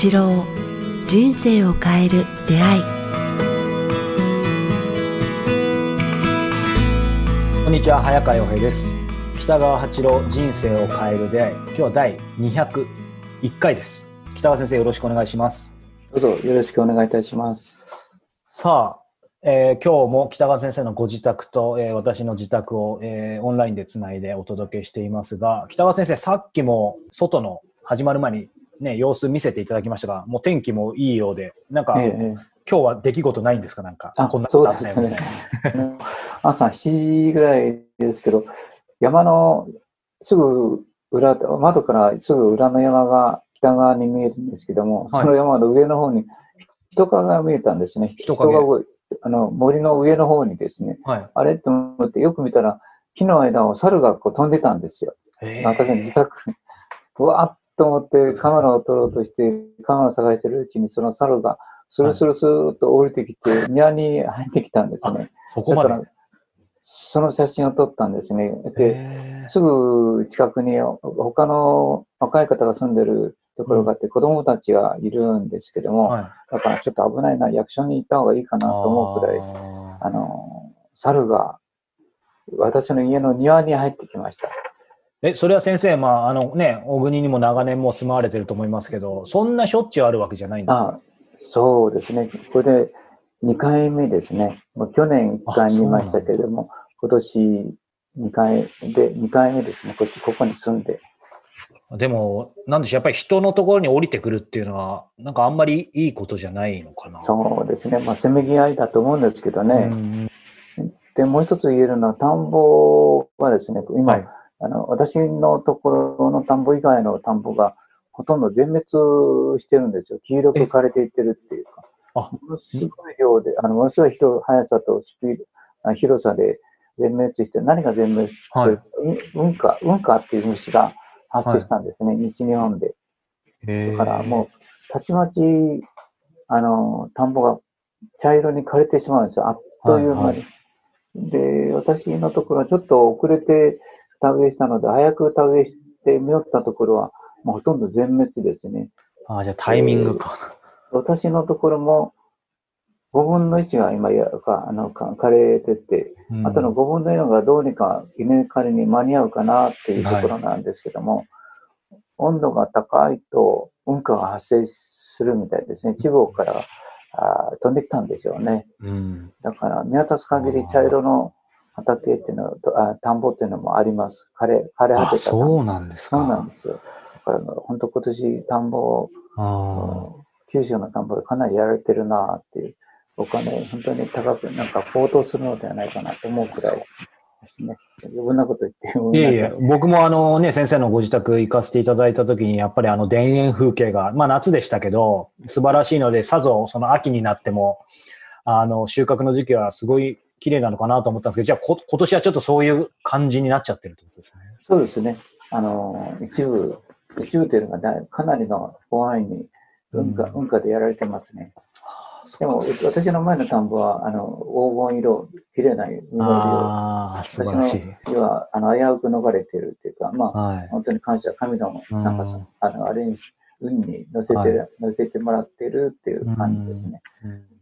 八郎人生を変える出会い。こんにちは早川洋平です。北川八郎人生を変える出会い。今日は第201回です。北川先生よろしくお願いします。どうぞよろしくお願いいたします。さあえー、今日も北川先生のご自宅と、えー、私の自宅を、えー、オンラインでつないでお届けしていますが、北川先生、さっきも外の始まる前にね、様子見せていただきましたが、もう天気もいいようで、なんか、ええ、今日は出来事ないんですか？なんか、あこんなことあったよみたいな。朝7時ぐらいですけど、山のすぐ裏、窓からすぐ裏の山が北側に見えるんですけども、はい、その山の上の方に人影が見えたんですね。人影。があの森の上の方にですね、はい、あれ？と思ってよく見たら、木の間を猿がこう飛んでたんですよ。私の自宅。うわっと思ってカメラを撮ろうとして、カメラを探してるうちにその猿がスルスルスルと降りてきて、庭に入ってきたんですね。そこまでその写真を撮ったんですね。で、すぐ近くに他の若い方が住んでるところがあって、子供たちがいるんですけども、はい、だからちょっと危ないな、役所に行った方がいいかなと思うくらい、あの、猿が私の家の庭に入ってきました。え、それは先生、まあ、あのね、小国にも長年も住まわれてると思いますけど、そんなしょっちゅうあるわけじゃないんですか？そうですね。これで2回目ですね。もう去年1回見ましたけれども、今年2回で、2回目ですね。こっち、ここに住んで。でも、なんでしょう、やっぱり人のところに降りてくるっていうのは、なんかあんまりいいことじゃないのかな？そうですね。まあ、せめぎ合いだと思うんですけどね。で、もう一つ言えるのは、田んぼはですね、今、はいあの、私のところの田んぼ以外の田んぼがほとんど全滅してるんですよ。黄色く枯れていってるっていうか。あものすごい量で、あの、ものすごい広速さとスピード、広さで全滅して、何が全滅して、はい、運河、運河っていう虫が発生したんですね、はい、西日本で。だからもう、たちまち、あの、田んぼが茶色に枯れてしまうんですよ。あっという間に。はいはい、で、私のところはちょっと遅れて、田植えしたので、早く田植えして実ったところは、もうほとんど全滅ですね。ああ、じゃあタイミングか。私のところも、5分の1が今やか、あの、か枯れてて、うん、あとの5分の4がどうにか稲刈りに間に合うかなっていうところなんですけども、はい、温度が高いと雲海が発生するみたいですね。地方からあ飛んできたんでしょうね。うん、だから見渡す限り茶色の畑っていうのあ、田んぼっていうのもあります。枯れ、枯れ果てた。そうなんですか。そうなんですよ。だから、本当今年田んぼ、九州の田んぼでかなりやられてるなっていう、お金、本当に高く、なんか高騰するのではないかなと思うくらいですね。余分なこと言って。いえいえ、僕もあのね、先生のご自宅行かせていただいたときに、やっぱりあの田園風景が、まあ夏でしたけど、素晴らしいので、さぞその秋になっても、あの、収穫の時期はすごい綺麗なのかなと思ったんですけど、じゃあこ今年はちょっとそういう感じになっちゃってるってことですね。そうですね。あの、一部、一部というのがかなりの広範囲に運河、運河でやられてますね。でも、私の前の田んぼは、あの、黄金色、綺麗な布色。ああ、素晴らしい。私のは、あの、危うく逃れてるっていうか、まあ、はい、本当に感謝、神の、なんか、あの、あれに、運に乗せて、はい、乗せてもらってるっていう感じですね。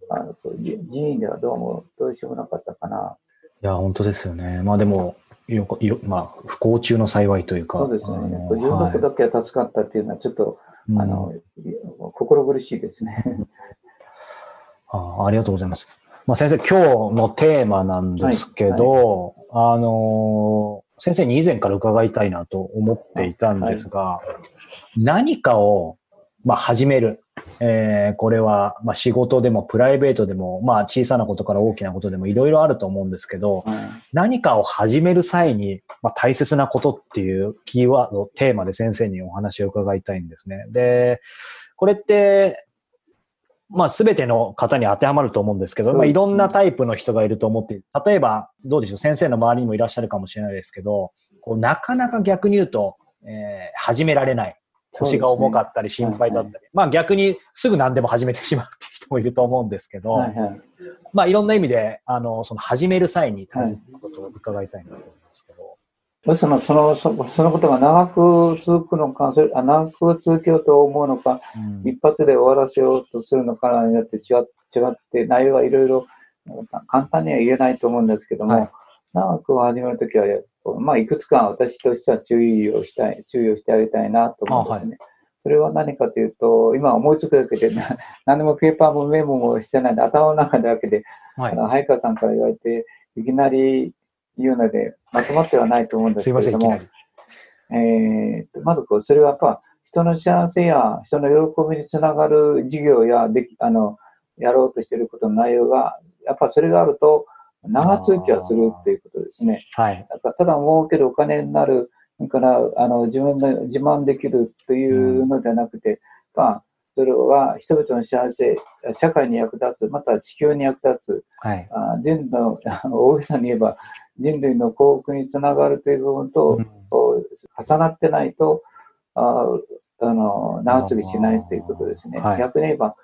あの寺院ではどうもどうしようもなかったかな。いや、本当ですよね。まあでも、よよまあ、不幸中の幸いというか。そうですね。16だけは助かったっていうのは、ちょっと、はい、あの、心苦しいですね。あありがとうございます。まあ、先生、今日のテーマなんですけど、はいはい、あのー、先生に以前から伺いたいなと思っていたんですが、何かを、まあ、始める。えー、これは、まあ、仕事でもプライベートでも、まあ、小さなことから大きなことでもいろいろあると思うんですけど、うん、何かを始める際に、まあ、大切なことっていうキーワード、テーマで先生にお話を伺いたいんですね。で、これって、まあ、すべての方に当てはまると思うんですけど、まあ、いろんなタイプの人がいると思って、例えば、どうでしょう、先生の周りにもいらっしゃるかもしれないですけど、こうなかなか逆に言うと、えー、始められない。腰が重かったり心配だったり、はいはい、まあ逆にすぐ何でも始めてしまうっていう人もいると思うんですけど、はいはい、まあいろんな意味で、あの、その始める際に大切なことを伺いたいなと思いますけど。そのそのそそのことが長く続くのか、それあ長く続けようと思うのか、うん。一発で終わらせようとするのかによって違っ違って、内容がいろいろ簡単には言えないと思うんですけども、はい長く始めるときは、まあ、いくつか私としては注意をしたい、注意をしてあげたいなと思うんですね。それは何かというと、今思いつくだけで、な 何でもペーパーもメモもしてないで、頭の中だけで、はい。早川さんから言われて、いきなり言うので、まとまってはないと思うんですけれども。えーとまずこう、それはやっぱ人の幸せや人の喜びにつながる事業やでき、あの、やろうとしていることの内容が、やっぱそれがあると、長続きはするっていうことですね。はい。だからただ儲けるお金になる、から、あの、自分の自慢できるというのではなくて、まあ、それは人々の幸せ、社会に役立つ、または地球に役立つ、はい。あ人類の、大げさに言えば、人類の幸福につながるという部分と、うん重なってないと、ああの長続きしないということですね。はい逆に言えば、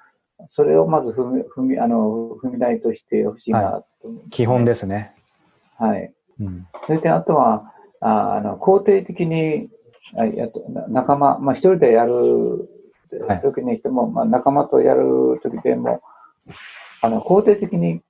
それをまず踏み踏みあの踏み台としてほしいなと思う、基本ですね。はい。うん。それで、あとは、ああの肯定的に、あやっとな仲間、まあ、一人でやるはい時にしても、まあ、仲間とやる時でも、あの肯定的に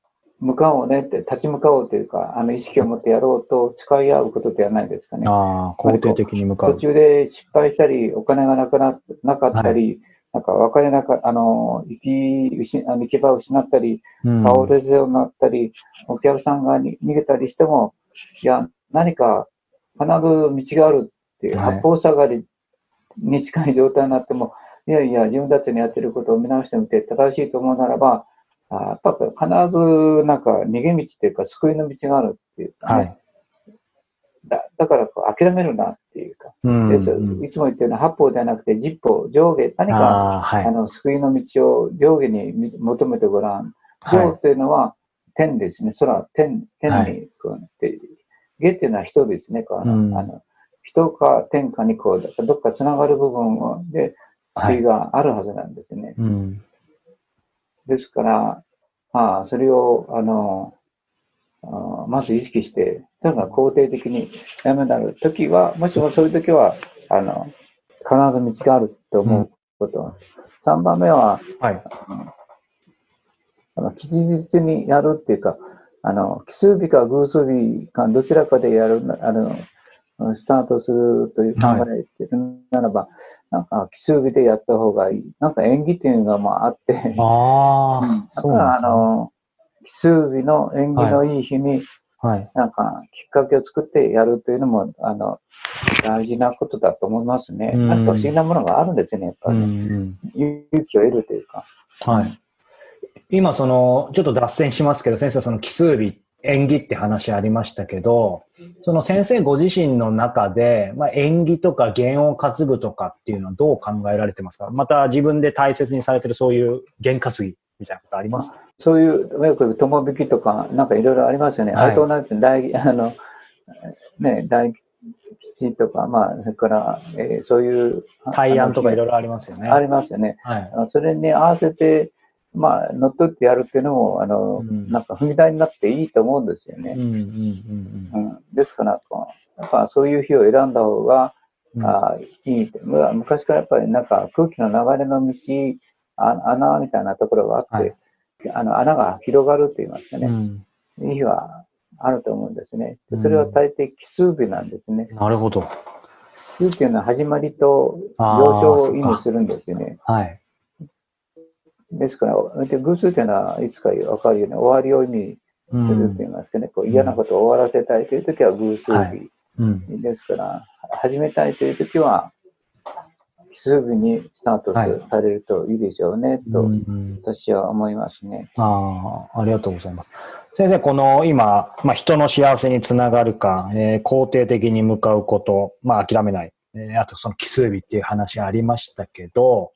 向かおうねって、立ち向かおうというか、あの意識を持ってやろうと誓い合うことではないですかね。ああ、肯定的に向かう。途中で失敗したり、お金がなくななかったり、なんか別れなか、あの、行き、失あの行き場を失ったり、うん。倒れそうになったり、お客さんがに逃げたりしても、いや、何か必ず道があるっていう、はい。八方下がりに近い状態になっても、いやいや、自分たちのやってることを見直してみて、正しいと思うならば、あやっぱ必ずなんか逃げ道っていうか、救いの道があるっていうかね、はい。だだからこう諦めるなっていうか、うんうんいつも言ってるのは八方ではなくて十歩、上下、何かああ、はいあ。の救いの道を上下にみ求めてごらん。はい上というのは天ですね。空、天、天はにこうで、下っていうのは人ですね。こうあのうんあの人か天かにこう、どっかつながる部分をで救いがあるはずなんですね。うん。ですから、まあ、それを、あの、あーまず意識して、それが肯定的にダメになるときは、もしもそういうときは、あの、必ず道があると思うこと。3番目は、はい。あの吉日にやるっていうか、あの、奇数日か偶数日かどちらかでやるな、あの、スタートするという考えてるならば、なんか奇数日でやった方がいい。なんか縁起っていうのがまああって、ああ、だから、あ。の、奇数日の縁起のいい日に、はい。なんか、きっかけを作ってやるというのも、あの、大事なことだと思いますね。うんなんか不思議なものがあるんですね、やっぱうんり、うん。勇気を得るというか。はい。今、その、ちょっと脱線しますけど、先生、その奇数日、縁起って話ありましたけど、その先生ご自身の中で、まあ、縁起とか弦を担ぐとかっていうのはどう考えられてますか？また自分で大切にされてるそういう弦担ぎみたいなことあります？そういう、よく友引きとか、なんかいろいろありますよね。はいあれと同じ大、あの、ね、大吉とか、まあ、それから、えーそういう。大安とかいろいろろありますよね。ありますよね。はい。それに合わせて、まあ、乗っ取ってやるっていうのも、あの、うんなんか踏み台になっていいと思うんですよねうん。うんうんうん、ですから、やっぱそういう日を選んだ方が、うん。あいいって。む昔からやっぱりなんか空気の流れの道、あ穴みたいなところがあって、あの穴が広がるって言いますかね。うんいい日はあると思うんですね。でそれは大抵奇数日なんですね。なるほど。奇数っていうのは始まりと上昇を意味するんですよね。はい。ですから、で偶数っていうのはいつかわかるように終わりを意味うすると言いますかね。こう嫌なことを終わらせたいというときは偶数日。はいうん。ですから、始めたいというときは、奇数日にスタートすはいされるといいでしょうね、と、うん私は思いますね。ああ、ありがとうございます。先生、この今、まあ、人の幸せにつながるか、えー肯定的に向かうこと、まあ、諦めない、えーあとその奇数日っていう話ありましたけど、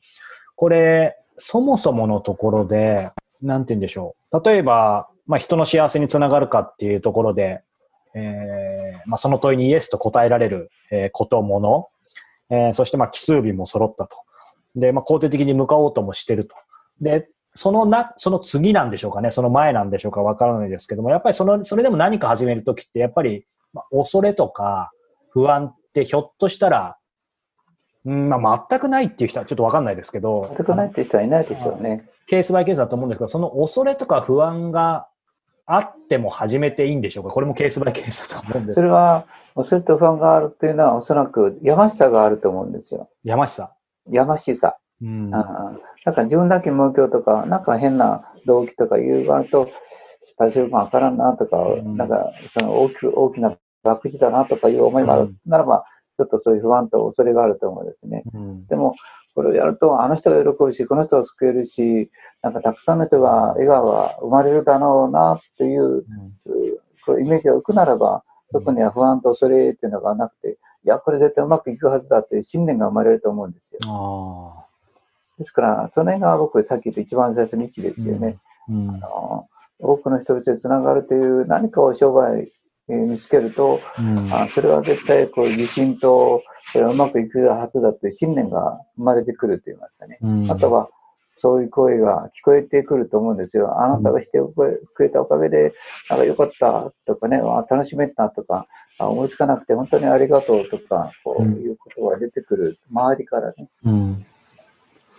これ、そもそものところで、なんて言うんでしょう。例えば、まあ、人の幸せにつながるかっていうところで、えーまあ、その問いにイエスと答えられる、えーこと、もの、えーそしてまあ奇数日も揃ったと。で、まあ、肯定的に向かおうともしてると。で、そのな、その次なんでしょうかね、その前なんでしょうかわからないですけども、やっぱりその、それでも何か始めるときって、やっぱり、まあ、恐れとか、不安ってひょっとしたら、うんまあ、全くないっていう人はちょっとわかんないですけど、全くないっていう人はいないでしょうね。ケースバイケースだと思うんですけど、その恐れとか不安があっても始めていいんでしょうか？これもケースバイケースだと思うんですそれは、恐れと不安があるっていうのは、おそらく山しさがあると思うんですよ。山下？山しさ。うん。あなんか自分だけ無教とか、なんか変な動機とか言うがあると、失敗するかわからんなとか、うんなんかその大きく大きな博打だなとかいう思いがあるならば、ちょっとそういう不安と恐れがあると思うんですね。うんでも、これをやると、あの人が喜ぶし、この人を救えるし、なんかたくさんの人が笑顔が生まれるだろうなっていう、こうイメージを浮くならば、そこには不安と恐れっていうのがなくて、いや、これ絶対うまくいくはずだっていう信念が生まれると思うんですよ。ですから、その辺が僕、さっき言った一番最初の位置ですよね。うん。あの多くの人々でつながるという何かを商売えー見つけると、うんあそれは絶対こう自信と、それはうまくいくはずだという信念が生まれてくると言いましたね。うんあとは、そういう声が聞こえてくると思うんですよ。あなたがしてくれたおかげで、なんか良かったとかね、あ楽しめたとか、あ思いつかなくて本当にありがとうとか、こううんいうことが出てくる。周りからね。うん。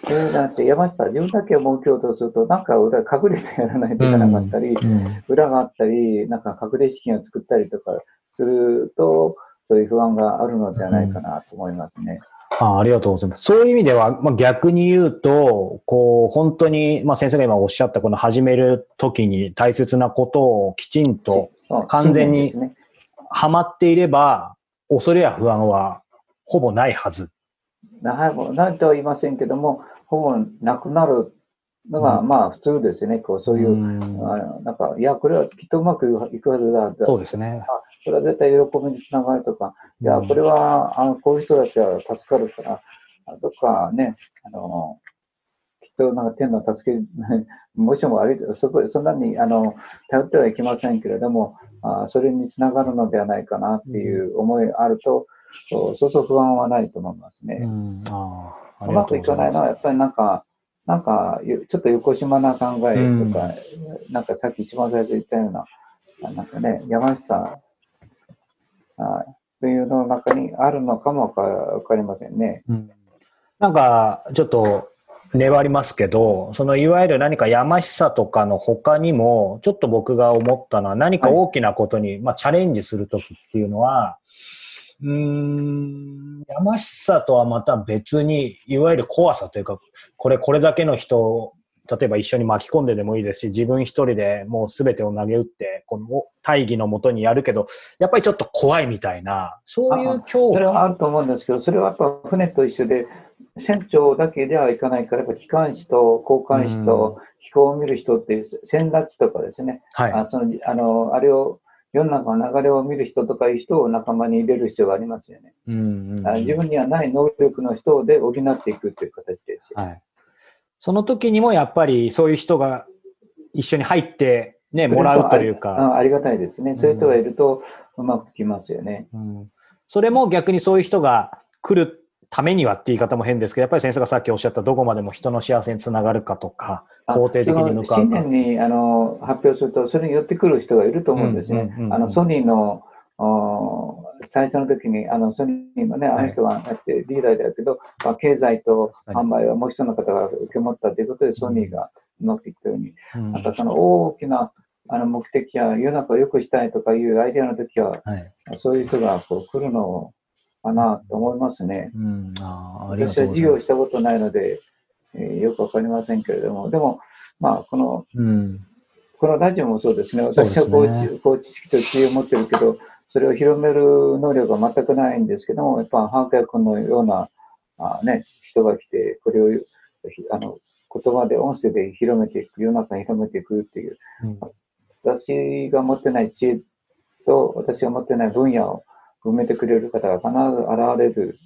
それだって山下さん、自分だけを儲けようとすると、なんか裏隠れてやらないといけなかったり、うん。裏があったり、なんか隠れ資金を作ったりとかすると、そういう不安があるのではないかなと思いますね。あありがとうございます。そういう意味では、まあ、逆に言うと、こう、本当に、まあ、先生が今おっしゃった、この始めるときに大切なことをきちんと完全に信念ですね。ハマっていれば、恐れや不安はほぼないはず。なないとは言いませんけども、ほぼなくなるのが、うまあ普通ですね。こうそういう、んあのなんか、いや、これはきっとうまくいくはずだ。そうですね。これは絶対喜びにつながるとか、いや、うんこれは、あの、こういう人たちは助かるから、あどっかね、あの、きっとなんか天の助け、もしもあり、そこ、そんなに、あの、頼ってはいけませんけれども、あそれにつながるのではないかなっていう思いがあると、そうそうそう不安はないと思いますね。うん、あうまくいかないのはやっぱりなんか、なんか、ゆちょっと横島な考えとか、なんかさっき一番最初言ったような、あなんかね、山下さんあというの中にあるのかもわかわかりませんね。うん。なんか、ちょっと、粘りますけど、そのいわゆる何か山しさとかの他にも、ちょっと僕が思ったのは何か大きなことに、まあチャレンジするときっていうのは、うーん、山しさとはまた別に、いわゆる怖さというか、これ、これだけの人を、例えば一緒に巻き込んででもいいですし、自分一人でもう全てを投げ打って、この大義のもとにやるけど、やっぱりちょっと怖いみたいな、そういう恐それは怖。あると思うんですけど、それはやっぱ船と一緒で、船長だけではいかないから、やっぱ機関士と航海士と飛行を見る人っていう、先立ちとかですね、はい。あそのあのあれを、世の中の流れを見る人とかいう人を仲間に入れる必要がありますよね。うんうんあ自分にはない能力の人で補っていくという形ですよ。はい。その時にもやっぱりそういう人が一緒に入ってね、もらうというあか、ありがたいですね。そういう人がいるとうまくいきますよね。うんそれも逆にそういう人が来るためにはって言い方も変ですけど、やっぱり先生がさっきおっしゃったどこまでも人の幸せにつながるかとか、あ肯定的に向かうか。新年にあの発表すると、それに寄ってくる人がいると思うんですね。あのソニーのお最初の時に、あのソニーのね、あの人がやってリーダーだけど、まあ、経済と販売はもう一人の方が受け持ったということで、ソニーがうまくいったように、うんその大きなあの目的や世の中を良くしたいとかいうアイデアの時は、はい。そういう人がこう来るのかなと思いますね。うん、あ私。は事業したことないので、えーよくわかりませんけれども、でも、まあ、この、うん。このラジオもそうですね。私はこう知こう知識と知恵を持ってるけど、それを広める能力は全くないんですけども、やっぱ、ハークヤ君のような、あね、人が来て、これを、ひあの、言葉で、音声で広めていく、世の中に広めていくっていう、うん私が持ってない知恵と、私が持ってない分野を埋めてくれる方が必ず現れる。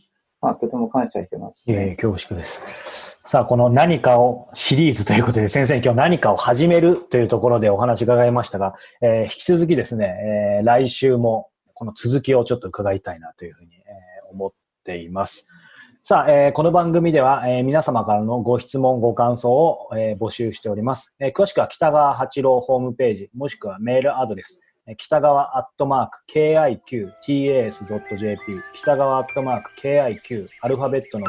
まあ、とても感謝してます、いえいえ、恐縮です。さあ、この何かをシリーズということで、先生今日何かを始めるというところでお話伺いましたが、えー引き続きですね、えー来週もこの続きをちょっと伺いたいなというふうに、えー思っています。さあ、えーこの番組では、えー皆様からのご質問、ご感想を、えー募集しております。えー詳しくは北川八郎ホームページ、もしくはメールアドレス、北川アットマーク KIQTAS.jp 北川アットマーク KIQ アルファベットの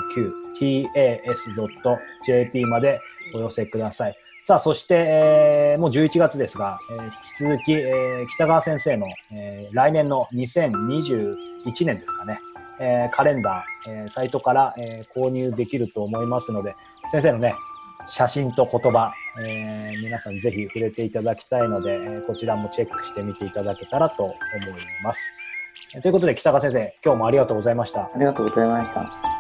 QTAS.jp までお寄せください。さあ、そして、えー、もう11月ですが、えー、引き続き、えー、北川先生の、えー、来年の2021年ですかね、えー、カレンダー、えー、サイトから、えー、購入できると思いますので、先生のね、写真と言葉、えー、皆さんぜひ触れていただきたいので、こちらもチェックしてみていただけたらと思います。ということで、北川先生、今日もありがとうございました。ありがとうございました。